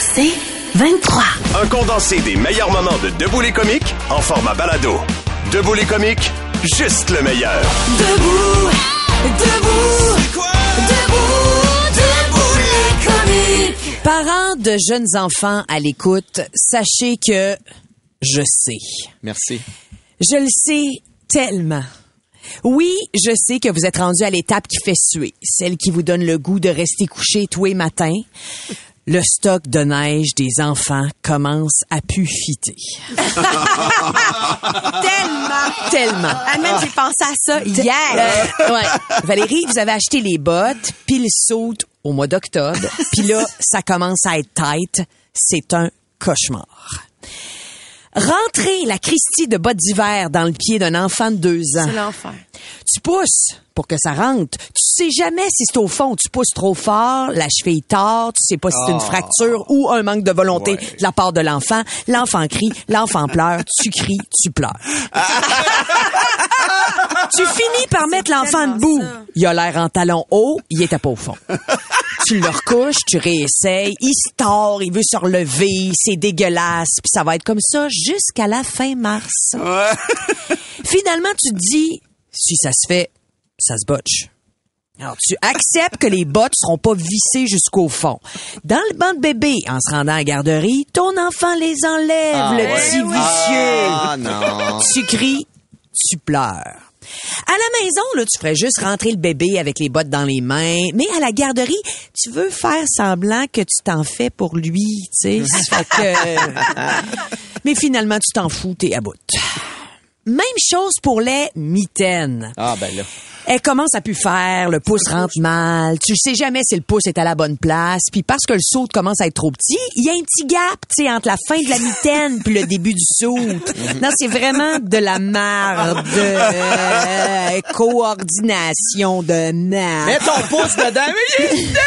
C'est 23. Un condensé des meilleurs moments de Debout les comiques en format balado. Debout les comiques, juste le meilleur. Debout, debout, debout, debout les comiques. Parents de jeunes enfants à l'écoute, sachez que je sais. Merci. Je le sais tellement. Oui, je sais que vous êtes rendu à l'étape qui fait suer, celle qui vous donne le goût de rester couché tous les matins. Le stock de neige des enfants commence à pufiter. tellement, tellement. Ah, même, j'ai pensé à ça hier. Euh, ouais. Valérie, vous avez acheté les bottes, puis le saute au mois d'octobre, puis là, ça commence à être tight. C'est un cauchemar. Rentrer la Christie de bottes d'hiver dans le pied d'un enfant de deux ans. C'est l'enfer. Tu pousses pour que ça rentre. Tu sais jamais si c'est au fond. Tu pousses trop fort, la cheville tord, tu sais pas si c'est une fracture ou un manque de volonté Ouais. de la part de l'enfant. L'enfant crie, l'enfant pleure, tu cries, tu pleures. tu finis par mettre l'enfant debout. ça. Il a l'air en talon haut, il était pas au fond. tu le recouches, tu réessayes, il se tord, il veut se relever, c'est dégueulasse, puis ça va être comme ça jusqu'à la fin mars. Finalement, tu te dis, si ça se fait, ça se botche. Alors, tu acceptes que les bottes seront pas vissées jusqu'au fond. Dans le banc de bébé, en se rendant à la garderie, ton enfant les enlève, le petit vicieux. Ah non. Tu cries, tu pleures. À la maison, là, tu ferais juste rentrer le bébé avec les bottes dans les mains, mais à la garderie, tu veux faire semblant que tu t'en fais pour lui, tu sais. Fait que- Mais finalement, tu t'en fous, t'es à bout. Même chose pour les mitaines. Ah ben là. Elle commence à plus faire, le pouce rentre mal, tu sais jamais si le pouce est à la bonne place, puis parce que le saut commence à être trop petit, il y a un petit gap, tu sais, entre la fin de la mitaine puis le début du saut. Non, c'est vraiment de la merde, euh, coordination de merde. Mets ton pouce dedans. Mais il est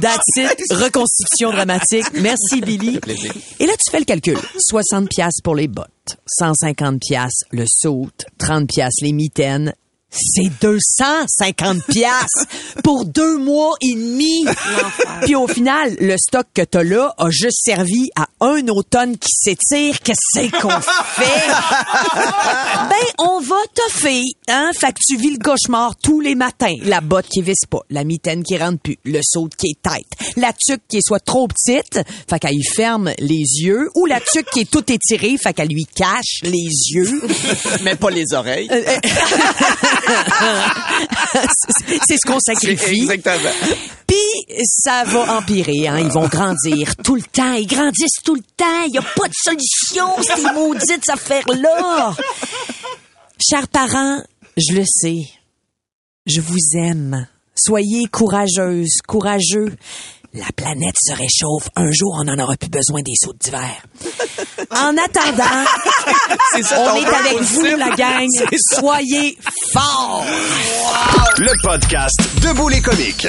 That's it. Reconstitution dramatique. Merci, Billy. plaisir. Et là, tu fais le calcul. 60 pièces pour les bottes, 150 pièces le saut, 30 pièces les mitaines. C'est 250 pièces pour deux mois et demi. Puis au final, le stock que t'as là a juste servi à un automne qui s'étire. Qu'est-ce qu'on fait? ben, on va toffer, hein? Fait que tu vis le cauchemar tous les matins. La botte qui visse pas, la mitaine qui rentre plus, le saut qui est tête, la tuque qui est soit trop petite, fait qu'elle lui ferme les yeux, ou la tuque qui est toute étirée, fait qu'elle lui cache les yeux. Même pas les oreilles. C'est- ce qu'on sacrifie. Exactement. Puis ça va empirer, hein. Ils vont grandir tout le temps. Ils grandissent tout le temps. Il n'y a pas de solution, ces maudites affaires-là. Chers parents, je le sais. Je vous aime. Soyez courageuses, courageux. La planète se réchauffe. Un jour, on n'en aura plus besoin des sauts d'hiver. En attendant, ça on est avec vous, la gang. Soyez forts. Le podcast Debout les comiques.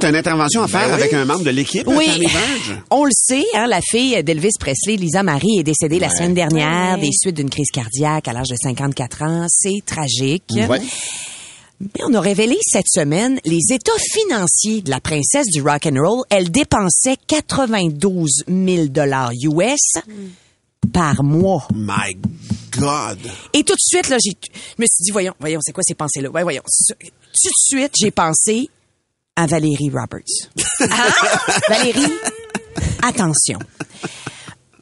T'as une intervention à faire avec un membre de l'équipe, Oui. On le sait, hein, la fille d'Elvis Presley, Lisa Marie, est décédée la semaine dernière des suites d'une crise cardiaque à l'âge de 54 ans. C'est tragique. Ouais. Mais on a révélé cette semaine les états financiers de la princesse du rock and roll. Elle dépensait 92 000 dollars US par mois. My God. Et tout de suite, là, j'ai, je me suis dit, voyons, voyons, c'est quoi ces pensées-là? Ouais, voyons. Tout de suite, j'ai pensé à Valérie Roberts. Ah, Valérie, attention.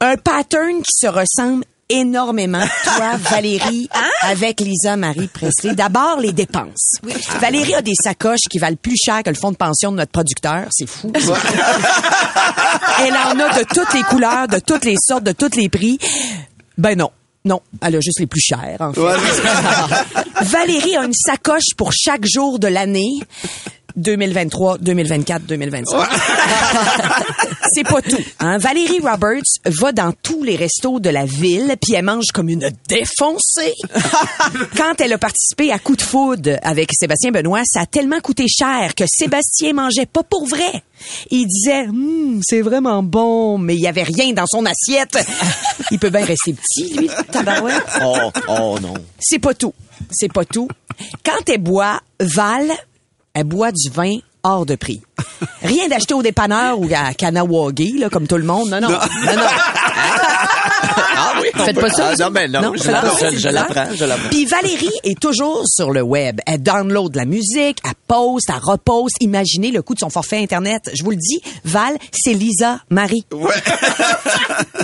Un pattern qui se ressemble énormément, toi, Valérie, avec Lisa Marie Presley. D'abord, les dépenses. Valérie a des sacoches qui valent plus cher que le fonds de pension de notre producteur. C'est fou. Elle en a de toutes les couleurs, de toutes les sortes, de tous les prix. Ben non. Non, elle a juste les plus chers, en fait. Valérie a une sacoche pour chaque jour de l'année. 2023, 2024, 2025. C'est pas tout. Hein? Valérie Roberts va dans tous les restos de la ville, puis elle mange comme une défoncée. Quand elle a participé à Coup de foudre avec Sébastien Benoît, ça a tellement coûté cher que Sébastien mangeait pas pour vrai. Il disait, Hum, c'est vraiment bon, mais il y avait rien dans son assiette. Il peut bien rester petit, lui, tabarouette. Oh, oh non. C'est pas tout. C'est pas tout. Quand elle boit, Val, elle boit du vin hors de prix. Rien d'acheter au dépanneur ou à Kanawagi, là, comme tout le monde. Non, non. non, non. Faites pas ça, Ah, non, mais non, Non, je, ça, je- c'est je l'apprends, je l'apprends. Puis Valérie est toujours sur le web. Elle download la musique, elle poste, elle reposte. Imaginez le coût de son forfait Internet. Je vous le dis, Val, c'est Lisa Marie.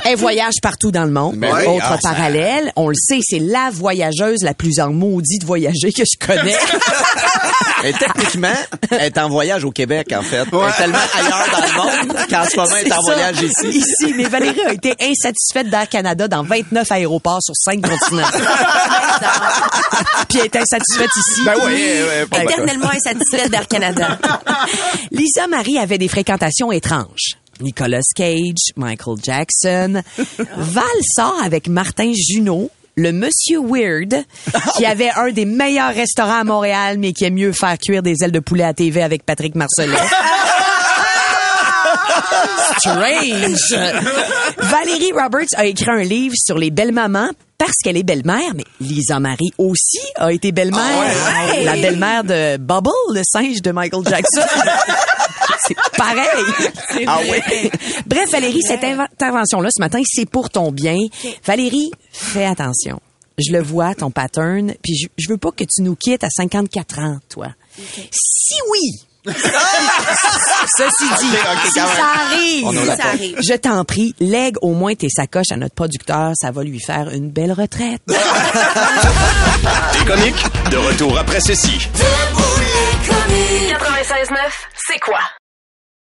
Elle voyage partout dans le monde. Ben oui, Autre ah, parallèle, on le sait, c'est la voyageuse la plus en maudit de voyager que je connais. Et techniquement, elle est en voyage au Québec, en fait. Elle est tellement ailleurs dans le monde qu'en ce moment, elle est en ça. voyage ici. Ici, mais Valérie a été insatisfaite d'Air Canada dans 29 aéroports sur 5 continents. Puis elle est insatisfaite ici. Ben oui, mal. Éternellement insatisfaite d'Air Canada. Lisa Marie avait des fréquentations étranges. Nicolas Cage, Michael Jackson. Val sort avec Martin Junot, le monsieur weird, qui avait un des meilleurs restaurants à Montréal, mais qui aime mieux faire cuire des ailes de poulet à TV avec Patrick Marcellet. Strange. Valérie Roberts a écrit un livre sur les belles mamans parce qu'elle est belle-mère, mais Lisa Marie aussi a été belle-mère. La belle-mère de Bubble, le singe de Michael Jackson. C'est pareil. Ah oui? Bref, Valérie, cette intervention-là ce matin, c'est pour ton bien. Valérie, fais attention. Je le vois, ton pattern, puis je, je veux pas que tu nous quittes à 54 ans, toi. Si oui, Ceci dit, si ça arrive, Si ça arrive. je t'en prie, lègue au moins tes sacoches à notre producteur, ça va lui faire une belle retraite. Les comiques, de retour après ceci. 96.9, c'est quoi?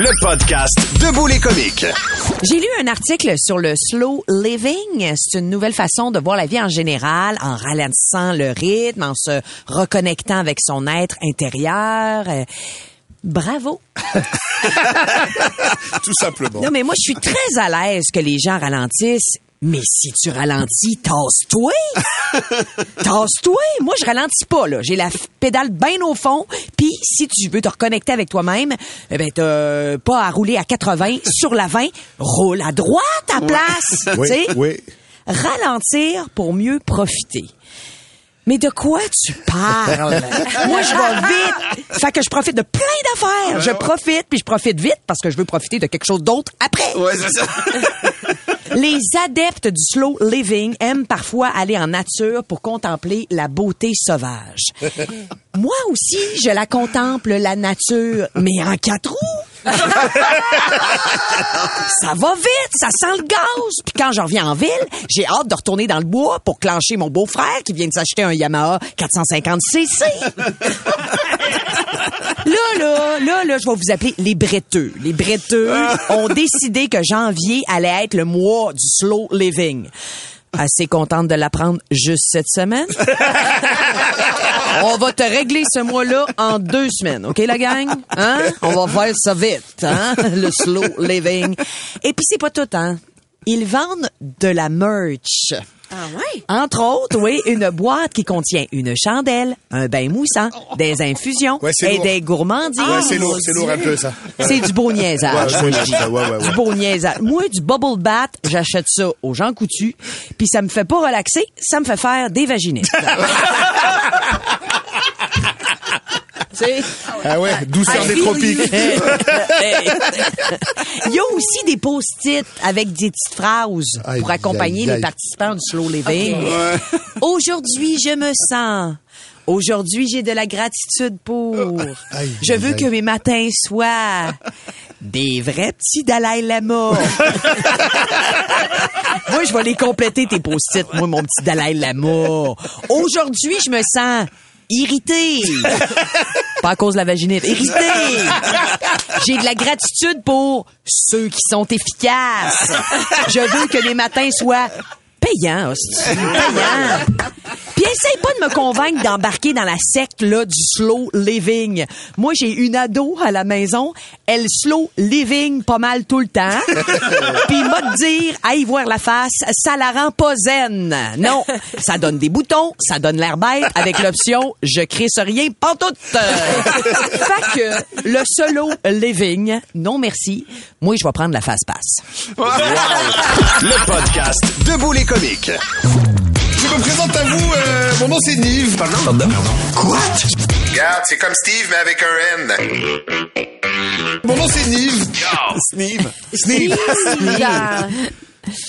Le podcast Debout les comiques. J'ai lu un article sur le slow living. C'est une nouvelle façon de voir la vie en général, en ralentissant le rythme, en se reconnectant avec son être intérieur. Euh, bravo. Tout simplement. Non, mais moi, je suis très à l'aise que les gens ralentissent. Mais si tu ralentis, tasse-toi! tasse-toi! Moi, je ralentis pas, là. J'ai la pédale bien au fond. Puis, si tu veux te reconnecter avec toi-même, eh ben, t'as pas à rouler à 80 sur la 20. Roule à droite à place! Oui. Ralentir pour mieux profiter. Mais de quoi tu parles? Moi, je vais vite. Fait que je profite de plein d'affaires. Je profite, puis je profite vite parce que je veux profiter de quelque chose d'autre après. Ouais, c'est ça. Les adeptes du slow living aiment parfois aller en nature pour contempler la beauté sauvage. Moi aussi, je la contemple, la nature, mais en quatre roues. ça va vite, ça sent le gaz. Puis quand je reviens en ville, j'ai hâte de retourner dans le bois pour clencher mon beau-frère qui vient de s'acheter un Yamaha 450 cc. Là, là, là, là, je vais vous appeler les bretteux. Les bretteux ont décidé que janvier allait être le mois du slow living. Assez contente de l'apprendre juste cette semaine. On va te régler ce mois-là en deux semaines, OK, la gang? Hein? On va faire ça vite, hein? Le slow living. Et puis, c'est pas tout, hein? Ils vendent de la merch. Ah ouais? Entre autres, oui, une boîte qui contient une chandelle, un bain moussant, des infusions Ouais, c'est et lourd. des gourmandises. Ouais, c'est lourd, c'est lourd un peu, ça. C'est du beau niaisage. Ouais, moi, ouais, je dis. ouais, ouais, ouais. Du beau niaisage. Moi, du bubble bath, j'achète ça aux gens coutus, puis ça me fait pas relaxer, ça me fait faire des vaginistes. Sais? Ah ouais, douceur des tropiques. Il y a aussi des post-it avec des petites phrases Aïe, pour accompagner aïe, les participants du slow living. Aujourd'hui, je me sens Aujourd'hui, j'ai de la gratitude pour. Aïe, Je aïe, veux aïe. que mes matins soient des vrais petits Dalai Lama. moi, je vais les compléter, tes post-it, moi, mon petit Dalai Lama. Aujourd'hui, je me sens irritée. Pas à cause de la vaginite. Irritée. J'ai de la gratitude pour ceux qui sont efficaces. Je veux que mes matins soient payants, hostie. Payants. Puis essaye pas de me convaincre d'embarquer dans la secte là du slow living. Moi, j'ai une ado à la maison, elle slow living pas mal tout le temps. Puis m'a de dire, aille voir la face, ça la rend pas zen. Non, ça donne des boutons, ça donne l'air bête avec l'option je crisse rien pantoute. fait que le solo living, non merci. Moi, je vais prendre la face passe. Le podcast Debout les comiques. Je me présente à vous, euh, mon nom c'est Nive. Pardon? Quoi? Regarde, c'est comme Steve, mais avec un N. Mon nom c'est Nive. Sneeve. Sneeve.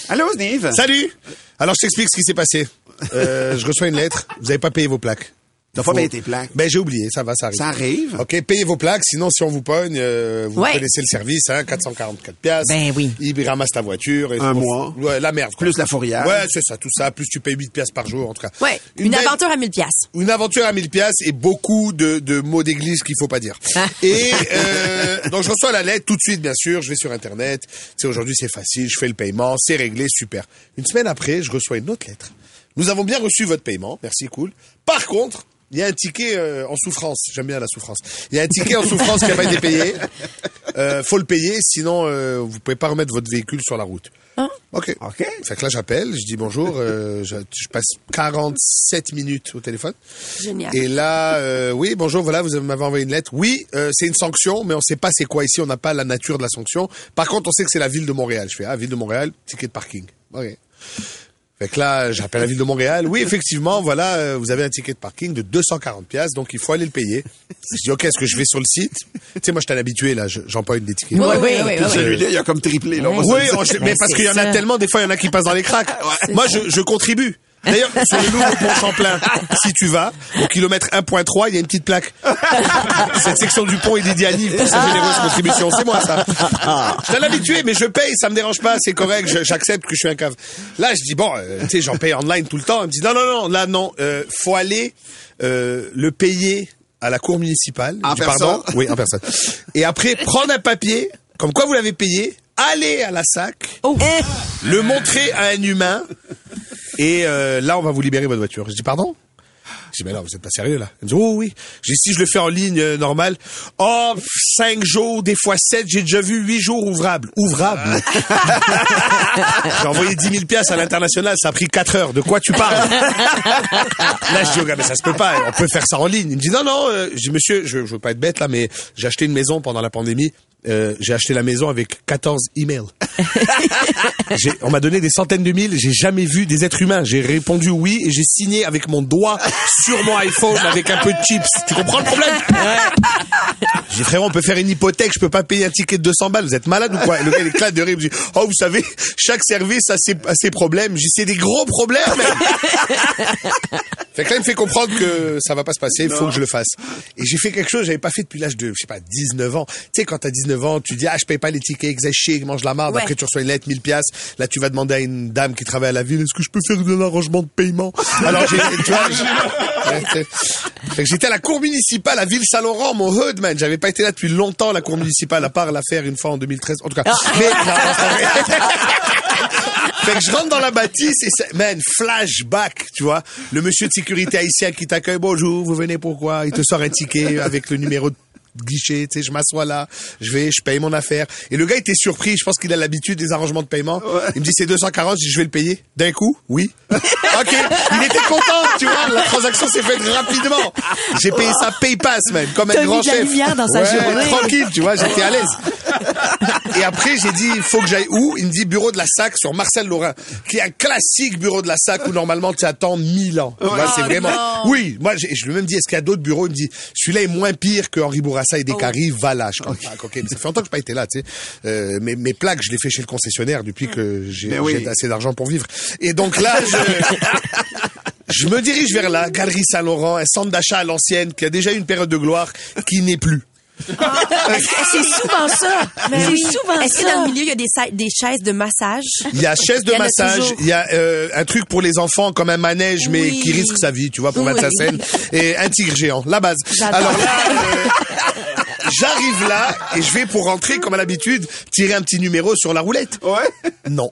Allô, Sneeve? Salut. Alors je t'explique ce qui s'est passé. Euh, je reçois une lettre. Vous n'avez pas payé vos plaques. T'as pas Faut- payé tes plaques. Ben j'ai oublié, ça va, ça arrive. Ça arrive? Ok, payez vos plaques, sinon si on vous pogne, euh, vous Ouais. connaissez le service, hein, 444 piastres. Ben oui. Il ramasse ta voiture. Et Un mois. Ouais, la merde. quoi. Plus la fourrière. Ouais, c'est ça, tout ça. Plus tu payes 8 piastres par jour, en tout cas. Ouais, une, aventure à 1000 pièces. Une aventure à 1000 piastres et beaucoup de, de mots d'église qu'il faut pas dire. Et euh, donc je reçois la lettre tout de suite, bien sûr. Je vais sur internet. Tu sais, aujourd'hui c'est facile. Je fais le paiement, c'est réglé, super. Une semaine après, je reçois une autre lettre. Nous avons bien reçu votre paiement, merci, cool. Par contre, il y a un ticket euh, en souffrance. J'aime bien la souffrance. Il y a un ticket en souffrance qui n'a pas été payé. Euh, faut le payer, sinon euh, vous pouvez pas remettre votre véhicule sur la route. Ok. OK. Fait que là j'appelle, je dis bonjour, euh, je, je passe 47 minutes au téléphone. Génial. Et là, euh, oui, bonjour, voilà, vous m'avez envoyé une lettre. Oui, euh, c'est une sanction, mais on sait pas c'est quoi ici, on n'a pas la nature de la sanction. Par contre, on sait que c'est la ville de Montréal. Je fais, ah, ville de Montréal, ticket de parking. Ok. Fait que là, j'appelle la ville de Montréal. Oui, effectivement, voilà, euh, vous avez un ticket de parking de 240 pièces, donc il faut aller le payer. Je dis, ok, est-ce que je vais sur le site? Tu sais, moi, je suis habitué, là, je- j'empoigne des tickets. Oui, oui, oui, oui, oui. Celui-là, il a comme triplé. Là, Oui, mais Mais parce qu'il y en a tellement, des fois, il y en a qui passent dans les cracks. Moi, je, je contribue. D'ailleurs, sur le nouveau pont Champlain, si tu vas, au kilomètre 1.3, il y a une petite plaque. Cette section du pont est dédiée à Nive pour sa généreuse contribution. C'est moi, ça. Je suis habitué, mais je paye, ça me dérange pas, c'est correct, j'accepte que je suis un cave. Là, je dis, bon, euh, tu sais, j'en paye online tout le temps. Il me dit, non, non, non, là, non, euh, faut aller euh, le payer à la cour municipale. En Je dis, personne? Pardon? Oui, en personne. Et après, prendre un papier, comme quoi vous l'avez payé, aller à la SAC, le montrer à un humain, et euh, là, on va vous libérer votre voiture. Je dis, pardon? Je dis, mais non, vous êtes pas sérieux, là. Il me dit, oh oui. J'ai dit, si je le fais en ligne euh, normal, oh, cinq jours, des fois sept, j'ai déjà vu huit jours ouvrables. Ouvrables? j'ai envoyé 10 000 piastres à l'international, ça a pris quatre heures. De quoi tu parles? là, je dis, gars, mais ça se peut pas, on peut faire ça en ligne. Il me dit, non, non, euh, je dis, monsieur, je, je veux pas être bête, là, mais j'ai acheté une maison pendant la pandémie. Euh, j'ai acheté la maison avec 14 emails. On m'a donné des centaines de mille, j'ai jamais vu des êtres humains. J'ai répondu oui et j'ai signé avec mon doigt sur mon iPhone avec un peu de chips. Tu comprends le problème? J'ai dit, frérot, on peut faire une hypothèque, je peux pas payer un ticket de 200 balles. Vous êtes malade ou quoi Et Le gars, il éclate de rire, il me dit, oh, vous savez, chaque service a ses, a ses problèmes. J'ai dit, c'est des gros problèmes, même. Fait que là, il me fait comprendre que ça va pas se passer, il faut que je le fasse. Et j'ai fait quelque chose que j'avais pas fait depuis l'âge de, je sais pas, 19 ans. Tu sais, quand t'as 19 ans, tu dis, ah, je paye pas les tickets, exagère, chier, mange la marde. Ouais. Après, tu reçois une lettre, 1000 piastres. Là, tu vas demander à une dame qui travaille à la ville, est-ce que je peux faire un arrangement de paiement? Alors, j'ai, tu vois, que j'étais à la cour municipale à Ville-Saint-Laurent, mon hood, man. J'avais pas été là depuis longtemps, la cour municipale, à part l'affaire une fois en 2013. En tout cas. Mais, non, vrai. Fait que je rentre dans la bâtisse et c'est, man, flashback, tu vois. Le monsieur de sécurité haïtien qui t'accueille, bonjour, vous venez pourquoi? Il te sort un ticket avec le numéro de guichet, tu sais, je m'assois là, je vais, je paye mon affaire. Et le gars était surpris, je pense qu'il a l'habitude des arrangements de paiement. Il me dit c'est 240, je dis je vais le payer. D'un coup, oui. ok, il était content, tu vois, la transaction s'est faite rapidement. J'ai payé ça PayPass, man, comme un grand chef. dans sa Ouais, journée. Tranquille, tu vois, j'étais à l'aise. Et après, j'ai dit, il faut que j'aille où? Il me dit bureau de la SAC sur Marcel Laurin, qui est un classique bureau de la SAC où normalement tu attends 1000 ans. Tu vois, c'est vraiment. Oui, moi, je lui ai même dit, est-ce qu'il y a d'autres bureaux? Il me dit, celui-là est moins pire que Henri Bourassa et Descaries, va là. Je comprends. Ok, mais ça fait longtemps que je pas été là, tu sais. Euh, mes, mes plaques, je les fais chez le concessionnaire depuis que j'ai oui. j'ai assez d'argent pour vivre. Et donc là, je. Je me dirige vers là, Galerie Saint-Laurent, un centre d'achat à l'ancienne qui a déjà eu une période de gloire qui n'est plus. C'est souvent ça. C'est oui. souvent Est-ce que ça. dans le milieu, il y a des, des chaises de massage? Il y a chaise de Il y en a massage, il y a euh, un truc pour les enfants comme un manège mais Oui. qui risque sa vie, tu vois, pour mettre sa Oui. scène, et un tigre géant, la base. J'adore. Alors là, euh, j'arrive là et je vais pour rentrer comme à l'habitude tirer un petit numéro sur la roulette. Ouais. Non,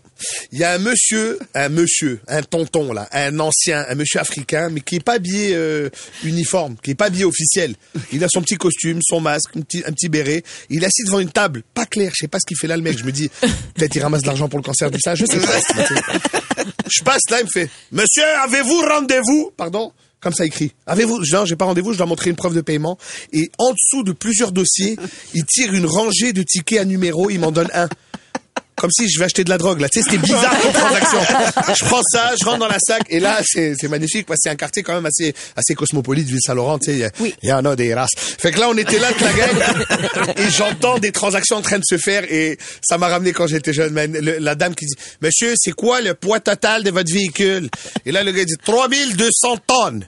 il y a un monsieur, un monsieur, un tonton là, un ancien, un monsieur africain, mais qui est pas habillé euh, uniforme, qui est pas habillé officiel. Il a son petit costume, son masque, un petit, un petit béret. Il est assis devant une table, pas clair. Je sais pas ce qu'il fait là le mec. Je me dis, peut-être il ramasse de l'argent pour le cancer du sein. Je sais pas. Je passe là, il me fait, Monsieur, avez-vous rendez-vous? Pardon? Comme ça écrit. Avez-vous j'ai pas rendez-vous, je dois montrer une preuve de paiement. Et en dessous de plusieurs dossiers, il tire une rangée de tickets à numéro, il m'en donne un. Comme si je vais acheter de la drogue, là. Tu sais, c'était bizarre comme transaction. Je prends ça, je rentre dans la sac, et là, c'est, c'est magnifique, parce que c'est un quartier quand même assez, assez cosmopolite, Ville-Saint-Laurent, tu sais. il y a- Il y en a des races. Fait que là, on était là, toute la gang, et j'entends des transactions en train de se faire, et ça m'a ramené quand j'étais jeune. man. Le- la dame qui dit, Monsieur, c'est quoi le poids total de votre véhicule? Et là, le gars dit, 3200 tonnes.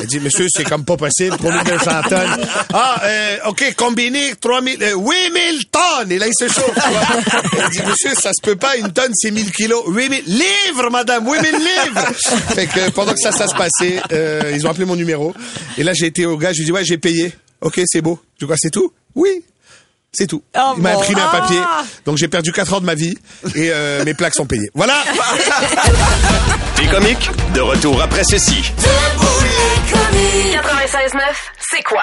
Elle dit, monsieur, c'est comme pas possible, 3200 tonnes. Ah, euh, OK, combiné, 3000, euh, 8000 tonnes. Et là, il se chauffe. tu vois. Elle dit, monsieur, ça se peut pas, une tonne, c'est 1000 kilos. 8000 livres, madame, 8000 livres. Fait que pendant que ça, ça se passait, euh, ils ont appelé mon numéro. Et là, j'ai été au gars, je lui ai dit, ouais, j'ai payé. OK, c'est beau. Tu vois, c'est tout? Oui. C'est tout. Oh il m'a bon. imprimé un Ah. papier. Donc, j'ai perdu 4 ans de ma vie et euh, mes plaques sont payées. Voilà. Les comiques, de retour après ceci. 96.9, c'est quoi?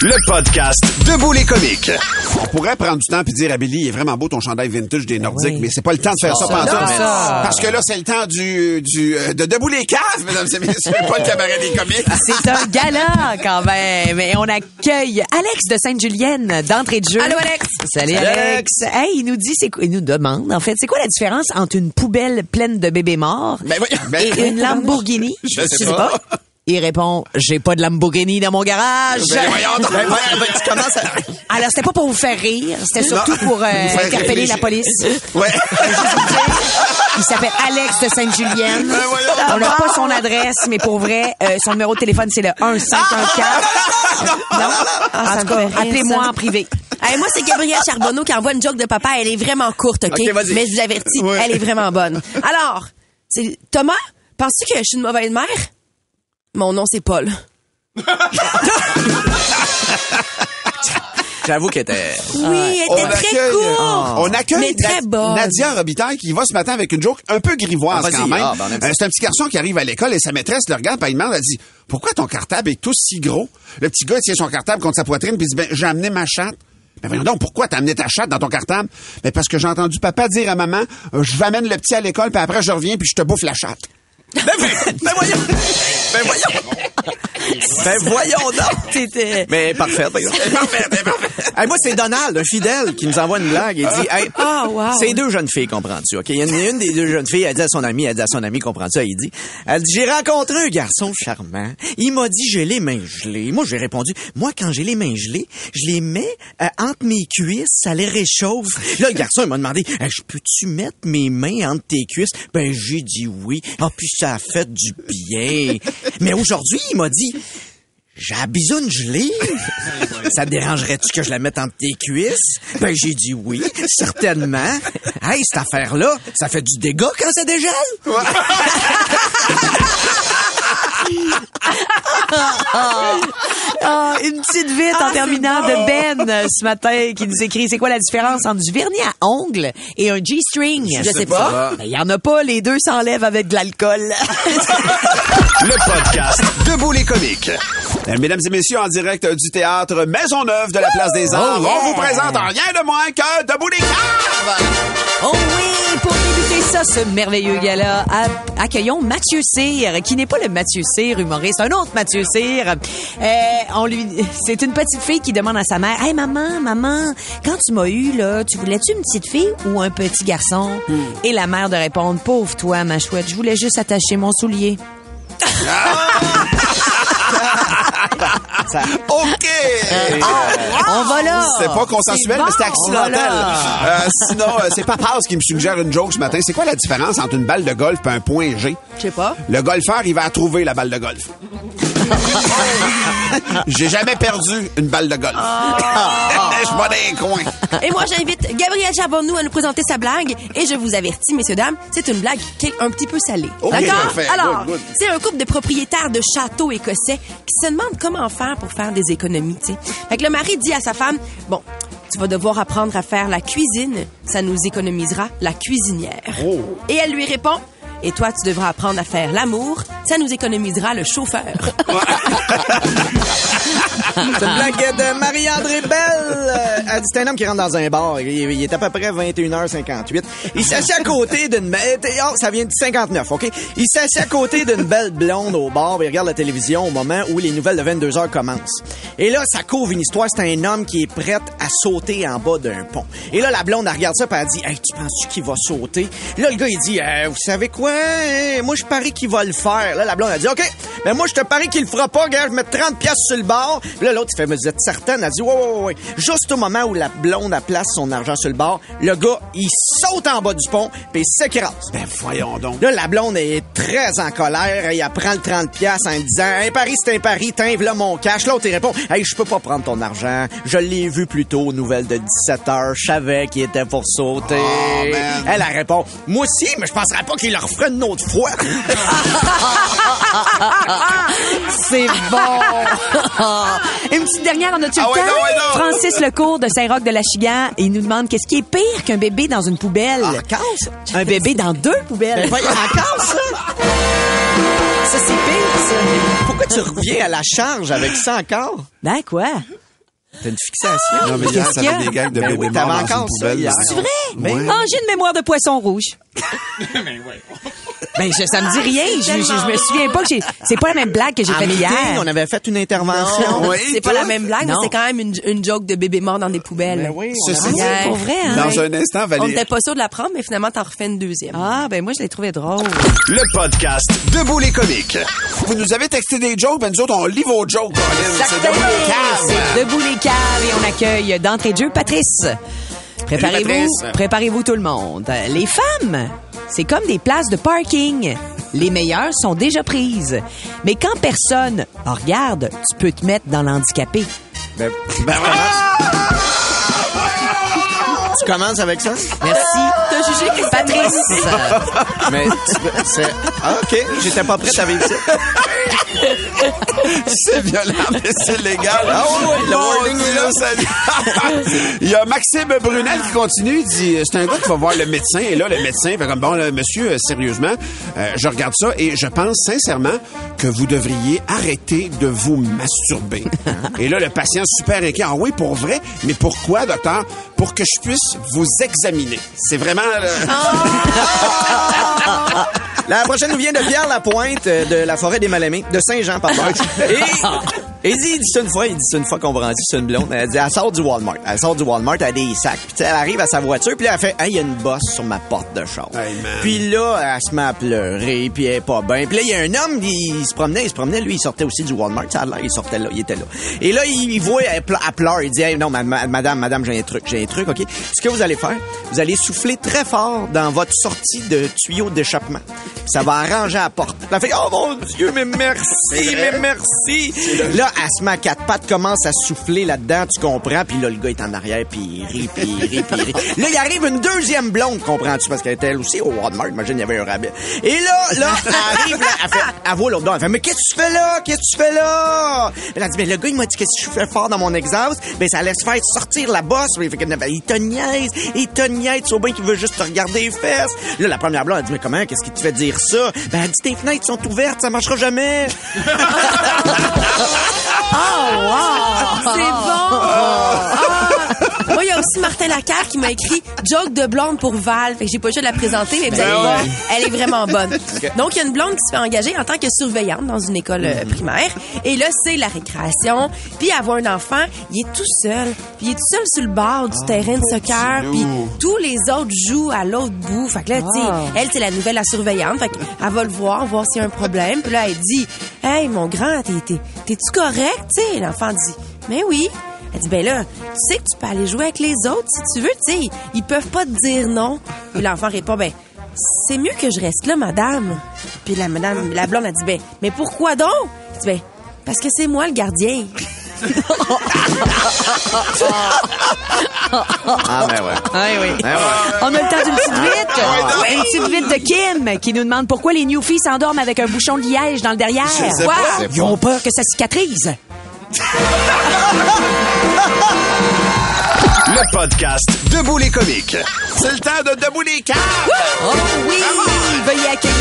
Le podcast Debout les comiques. On pourrait prendre du temps puis dire à Billy, il est vraiment beau ton chandail vintage des Nordiques, mais c'est pas le temps de faire ça Ça, pendant non, ça. Parce que là, c'est le temps du, du, euh, de Debout les caves, mesdames et messieurs, pas le cabaret des comiques. C'est un gala quand même. Et on accueille Alex de Sainte-Julienne d'entrée de jeu. Allô, Alex. Salut, Salut, Alex. Hey, il nous dit, c'est quoi- il nous demande en fait, c'est quoi la différence entre une poubelle pleine de bébés morts Ben voyons. Ben, et une Lamborghini? Je sais pas. Il répond, j'ai pas de Lamborghini dans mon garage. Ben voyons. Ben, ben, tu commences à... Alors c'était pas pour vous faire rire, c'était surtout Non. pour euh, interpeller la police. Ouais. Il s'appelle Alex de Sainte-Julienne. Ben. On n'a pas son adresse, mais pour vrai, euh, son numéro de téléphone, c'est le 1514. Non? Ah, En tout cas, appelez-moi en privé. Hey, moi, c'est Gabrielle Charbonneau qui envoie une joke de papa. Elle est vraiment courte, OK? Mais je vous avertis, Ouais. elle est vraiment bonne. Alors, c'est Thomas, penses-tu que je suis une mauvaise mère? Mon nom, c'est Paul. J'avoue qu'elle était... Oui, elle On était très accueille, courte. on accueille Mais très bonne. Nadia Robitaille qui va ce matin avec une joke un peu grivoise Ah, quand même. Ah, ben. Euh, c'est un petit garçon qui arrive à l'école et sa maîtresse le regarde, puis elle demande, elle dit, pourquoi ton cartable est tout si gros? Le petit gars il tient son cartable contre sa poitrine, puis il dit, ben, j'ai amené ma chatte. Ben voyons donc, pourquoi t'as amené ta chatte dans ton cartable? Ben parce que j'ai entendu papa dire à maman, euh, je vais amener le petit à l'école, puis après je reviens, puis je te bouffe la chatte. Ben, ben, ben voyons! Ben voyons! Ben voyons donc! C'était... Mais parfait, par exemple. Hey, moi, c'est Donald, un fidèle, qui nous envoie une blague. Il dit, hey, Ah, wow. c'est deux jeunes filles, comprends-tu? OK? Il y en a une des deux jeunes filles, elle dit à son ami, elle dit à son ami, comprends-tu? Elle dit, elle dit, j'ai rencontré un garçon charmant. Il m'a dit, j'ai les mains gelées. Moi, j'ai répondu, moi, quand j'ai les mains gelées, je les mets euh, entre mes cuisses, ça les réchauffe. Là, le garçon, il m'a demandé, Hey, je peux-tu mettre mes mains entre tes cuisses? Ben, j'ai dit oui. Ah, puis ça a fait du bien. Mais aujourd'hui, il m'a dit, j'ai la bisoune gelée. Ça te dérangerait-tu que je la mette entre tes cuisses? Ben, j'ai dit oui, certainement. Hey, cette affaire-là, ça fait du dégât quand ça dégèle? Ah, une petite vite en terminant de Ben euh, ce matin qui nous écrit c'est quoi la différence entre du vernis à ongles et un G-string? Je sais pas. Ben, il y en a pas les deux s'enlèvent avec de l'alcool Le podcast Debout les comiques. Euh, Mesdames et messieurs, en direct du théâtre Maisonneuve de la Place des Arts, Oh, yeah. on vous présente rien de moins que Debout les caves! Oh oui, pour débuter ça, ce merveilleux gala, accueillons Mathieu Cyr, qui n'est pas le Mathieu Cyr humoriste, un autre Mathieu Cyr. Euh, on lui, c'est une petite fille qui demande à sa mère, hey maman, maman, quand tu m'as eu là, tu voulais-tu une petite fille ou un petit garçon? Et la mère de répondre, pauvre toi, ma chouette, je voulais juste attacher mon soulier. OK! On va là. C'est pas consensuel, C'est bon, mais va accidentel. Euh, sinon, euh, c'est Paz qui me suggère une joke ce matin. C'est quoi la différence entre une balle de golf et un point G? Je sais pas. Le golfeur, il va trouver, la balle de golf. J'ai jamais perdu une balle de golf. Je dans les coins. Et moi, j'invite Gabriel Charbonneau à nous présenter sa blague. Et je vous avertis, messieurs, dames, c'est une blague qui est un petit peu salée. D'accord? Alors, c'est un couple de propriétaires de châteaux écossais qui se demandent comment faire pour faire des économies, tu sais. Fait que le mari dit à sa femme, bon, tu vas devoir apprendre à faire la cuisine. Ça nous économisera la cuisinière. Oh. Et elle lui répond, et toi, tu devras apprendre à faire l'amour. Ça nous économisera le chauffeur. C'est une blague de Marie-André Belle. Euh, c'est un homme qui rentre dans un bar. Il, est à peu près 21h58. Il s'assied à côté d'une... belle- Oh, ça vient du 59, OK? Il s'assied à côté d'une belle blonde au bar. Il regarde la télévision au moment où les nouvelles de 22h commencent. Et là, ça couvre une histoire. C'est un homme qui est prêt à sauter en bas d'un pont. Et là, la blonde, elle regarde ça et elle dit, hey, tu penses-tu qu'il va sauter? Là, le gars, il dit, Euh, vous savez quoi? Hein, Moi, je parie qu'il va le faire. Là, la blonde, elle dit, OK, mais moi, je te parie qu'il le fera pas. Gars, je mets 30 pièces sur le bar. Puis là, l'autre, il fait, mais vous êtes certaine? Elle dit, ouais, ouais, ouais, ouais. Juste au moment où la blonde, elle place son argent sur le bar, le gars, il saute en bas du pont puis il s'écrase. Ben, voyons donc. Là, la blonde est très en colère. et Elle prend le 30 pièces en disant, un pari, c'est un pari. Tiens, là mon cash. L'autre, il répond, hey, je peux pas prendre ton argent. Je l'ai vu plus tôt, nouvelle de 17 heures. Je savais qu'il était pour sauter. Oh, man. Elle, elle répond, moi aussi, mais je penserais pas qu'il le referait une autre fois. C'est bon. Une petite dernière, on a-tu Ah le ouais, temps? non, ouais, non. Francis Lecourt de Saint-Roch de la Chigan, il nous demande qu'est-ce qui est pire qu'un bébé dans une poubelle? Ah, casse. Un bébé dans deux poubelles. Encore, ça? ça, c'est pire, ça. Pourquoi tu reviens à la charge avec ça encore? Ben, quoi? T'as une fixation? Non, mais hier, ça avait des gags de Ben bébé oui, mort dans une poubelle. hier. C'est vrai? Ouais. Ah, j'ai une mémoire de poisson rouge. Ben, je, ça me dit rien. Je, je, je me souviens pas que j'ai. C'est pas la même blague que j'ai faite hier. on avait fait une intervention. Non, Oui, c'est pas la même blague, mais c'est quand même une, une joke de bébé mort dans des poubelles. Ben oui, on Ceci avait-. Pour vrai, hein? Dans un instant, On Valérie. n'était pas sûr de la prendre, mais finalement, t'en refais une deuxième. Ah, ben moi, je l'ai trouvé drôle. Le podcast Debout les comiques. Vous nous avez texté des jokes, ben nous autres, on lit vos jokes. C'est Debout les caves. C'est Debout les caves et on accueille d'entrée de jeu Patrice. Préparez-vous, préparez-vous tout le monde. Les femmes, c'est comme des places de parking. Les meilleures sont déjà prises. Mais quand personne regarde, tu peux te mettre dans l'handicapé. Ben, ben, commence. Tu commences avec ça? Merci. T'as jugé Patrice. Mais tu peux- c'est... Ah, OK. J'étais pas prête à vivre ça. C'est violent, mais c'est légal. Ah oui, oui, le Mon wording Dieu, est là. ça- Il y a Maxime Brunel qui continue. Il dit, c'est un gars qui va voir le médecin. Et là, le médecin fait comme, bon, là, monsieur, euh, sérieusement, euh, je regarde ça et je pense sincèrement que vous devriez arrêter de vous masturber. et là, le patient super inquiet. Ah oui, pour vrai? Mais pourquoi, docteur? Pour que je puisse vous examiner. C'est vraiment... euh, La prochaine nous vient de Pierre Lapointe euh, de la forêt des Mal-Aimés, de Saint-Jean, pardon. Et, et il dit, il dit ça une fois, il dit ça une fois qu'on va rendre c'est une blonde. Elle dit, elle sort du Walmart. Elle sort du Walmart, elle a des sacs. Puis elle arrive à sa voiture, puis là, elle fait, hey, il y a une bosse sur ma porte de char. Hey, puis là, elle se met à pleurer, puis elle est pas bien. Puis là, il y a un homme, il, il se promenait, il se promenait, lui, il sortait aussi du Walmart. Ça a l'air, il sortait là, il était là. Et là, il, il voit, elle, ple- elle pleure. Il dit, hey, non, ma- ma- madame, madame, j'ai un truc, j'ai un truc, OK? Ce que vous allez faire, vous allez souffler très fort dans votre sortie de tuyau d'échappement. Ça va arranger la porte. Elle fait, oh mon Dieu, mais merci, mais merci. Là, elle se met à quatre pattes, commence à souffler là-dedans, tu comprends, puis là, le gars est en arrière, puis il rit, puis il rit, puis il rit. Là, il arrive une deuxième blonde, comprends-tu, parce qu'elle était elle aussi au Walmart, imagine, il y avait un rabais. Et là, là, elle arrive, là, elle fait, elle voit l'autre dent, elle fait, mais qu'est-ce que tu fais là? Qu'est-ce que tu fais là? Elle a dit, mais le gars, il m'a dit que si je fais fort dans mon exhaust, ben, ça laisse faire sortir la bosse. Il fait que, ben, il te niaise, il te niaise, tu vois bien qu'il veut juste te regarder les fesses. Là, la première blonde, elle dit, mais comment, qu'est-ce qui te fait dire ça? Ben, elle dit, tes fenêtres sont ouvertes, ça marchera jamais. Oh, wow! A aussi Martin Lacaire qui m'a écrit Joke de blonde pour Val. Fait que j'ai pas de la présenter, mais vous Ben allez voir, elle est vraiment bonne. Donc, il y a une blonde qui se fait engager en tant que surveillante dans une école euh, Mhm. primaire. Et là, c'est la récréation. Puis, avoir un enfant, il est tout seul. Puis, il est tout seul sur le bord du terrain de soccer. Puis, tous les autres jouent à l'autre bout. Fait que là, tu sais, Ah. elle, c'est la nouvelle la surveillante. Fait qu'elle va le voir, voir s'il y a un problème. Puis là, elle dit, Hey, mon grand, t'es, t'es, t'es-tu correct? Tu sais, l'enfant dit, Mais oui. Elle dit, ben là, tu sais que tu peux aller jouer avec les autres si tu veux, tu sais. Ils, peuvent pas te dire non. Puis l'enfant répond, ben, c'est mieux que je reste là, madame. Puis la madame, la blonde a dit, ben, mais pourquoi donc? Elle dit, ben, parce que c'est moi le gardien. Ah, ben ouais. Ah oui. Ben ouais. On a le temps d'une petite vite. Ah ouais. Une petite vite de Kim qui nous demande pourquoi les newfies s'endorment avec un bouchon de liège dans le derrière. Je sais Quoi? Ils ont peur que ça cicatrise. Le podcast Debout les comiques. C'est le temps de Debout les caves! Oh oui! Veuillez accueillir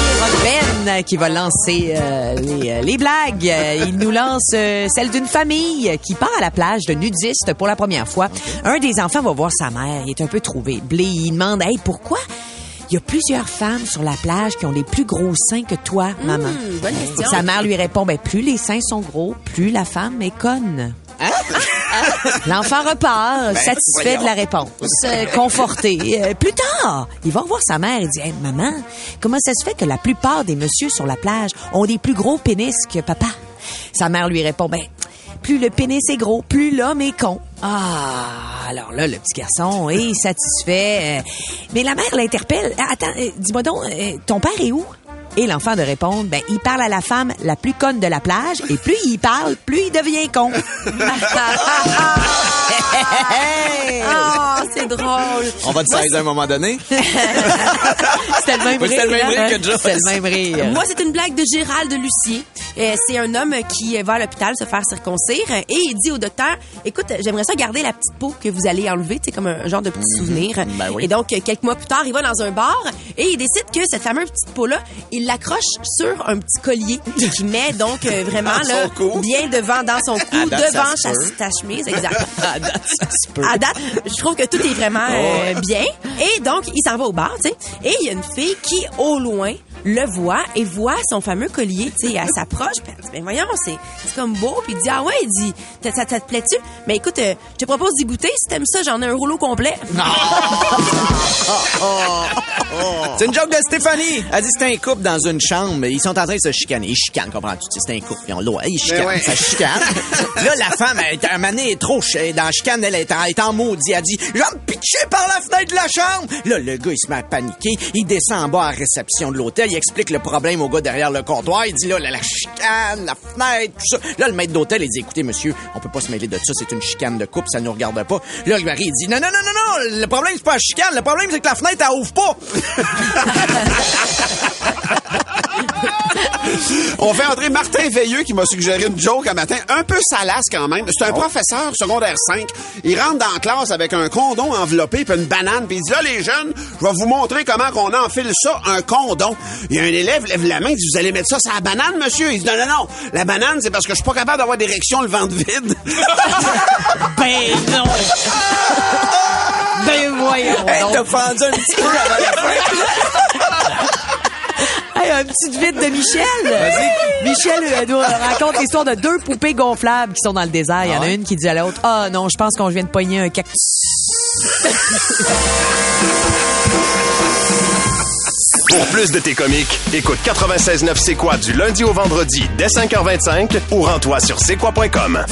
Ben qui va lancer euh, les, euh, les blagues. Il nous lance euh, celle d'une famille qui part à la plage de nudistes pour la première fois. Un des enfants va voir sa mère. Il est un peu trouvé. Blé, il demande, hey, pourquoi? Il y a plusieurs femmes sur la plage qui ont des plus gros seins que toi, maman. bonne question. Sa mère lui répond, ben, plus les seins sont gros, plus la femme est conne. L'enfant repart, Ben, satisfait voyons. de la réponse, euh, conforté. Euh, plus tard, il va voir sa mère et dit Hey, Maman, comment ça se fait que la plupart des messieurs sur la plage ont des plus gros pénis que papa? Sa mère lui répond Ben, plus le pénis est gros, plus l'homme est con. Ah, alors là, le petit garçon est satisfait. Euh, Mais la mère l'interpelle. Ah, Attends, euh, dis-moi donc, euh, ton père est où? Et l'enfant de répondre, ben, il parle à la femme la plus conne de la plage, et plus il parle, plus il devient con. Ah, c'est drôle. On va te saisir à un moment donné. C'était le même rire. c'était le même hein? rire que. C'était le même rire. Moi, c'est une blague de Gérald de Lucier. Euh, c'est un homme qui va à l'hôpital se faire circoncire et il dit au docteur Écoute, j'aimerais ça garder la petite peau que vous allez enlever, tu sais, comme un genre de petit souvenir. Ben oui. Et donc, quelques mois plus tard, il va dans un bar et il décide que cette fameuse petite peau-là, il l'accroche sur un petit collier qui met donc euh, vraiment là, cou. bien devant dans son cou, devant sa, ta chemise, exact. À date, ça. À date, je trouve que tout est vraiment euh, bien. Et donc, il s'en va au bar, tu sais. Et il y a une fille qui, au loin, le voit et voit son fameux collier, tu sais. Elle s'approche, puis elle dit, ben voyons, c'est c'est comme beau. Puis il dit, ah ouais, il dit, ça, ça, ça te plaît-tu? Mais écoute, euh, je te propose d'y goûter. Si t'aimes ça, j'en ai un rouleau complet. C'est une joke de Stéphanie. Elle dit c'est un couple dans une chambre. Ils sont en train de se chicaner. Ils chicanent, comprends-tu? C'est un couple. Ils ont le droit. Ils chicanent. Ben ouais. Ça chicane. là, la femme, elle, moment donné, elle est trop ch- dans la chicane. Elle est en, elle est en maudit. Elle dit, je vais me pitcher par la fenêtre de la chambre. Là, le gars, il se met à paniquer. Il descend en bas à la réception de l'hôtel. Il explique le problème au gars derrière le comptoir. Il dit, là, la, la chicane, la fenêtre, tout ça. Là, le maître d'hôtel, il dit, écoutez, monsieur, on peut pas se mêler de ça. C'est une chicane de couple. Ça nous regarde pas. Là, le mari, il dit, non, non, non, non, non. Le problème, c'est pas la chicane. Le problème, c'est que la fenêtre, elle ouvre pas. On fait entrer Martin Veilleux qui m'a suggéré une joke un matin, un peu salace quand même. C'est un professeur secondaire 5. Il rentre dans la classe avec un condom enveloppé puis une banane puis il dit là les jeunes, je vais vous montrer comment qu'on enfile ça un condom. Il y a un élève lève la main, il dit vous allez mettre ça sur la banane monsieur? Il dit non non non, la banane c'est parce que je suis pas capable d'avoir d'érection le ventre vide. Ben non! ben voyons Hey, t'as fendu un petit peu avant la fin. Hey, un petit vite de Michel. Michel euh, nous raconte l'histoire de deux poupées gonflables qui sont dans le désert. Il y en a une qui dit à l'autre, ah non, je pense qu'on vient de pogner un cactus. Pour plus de tes comiques, écoute 96.9 C'est quoi du lundi au vendredi dès 5h25 ou rends-toi sur c'est quoi.com.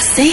C'est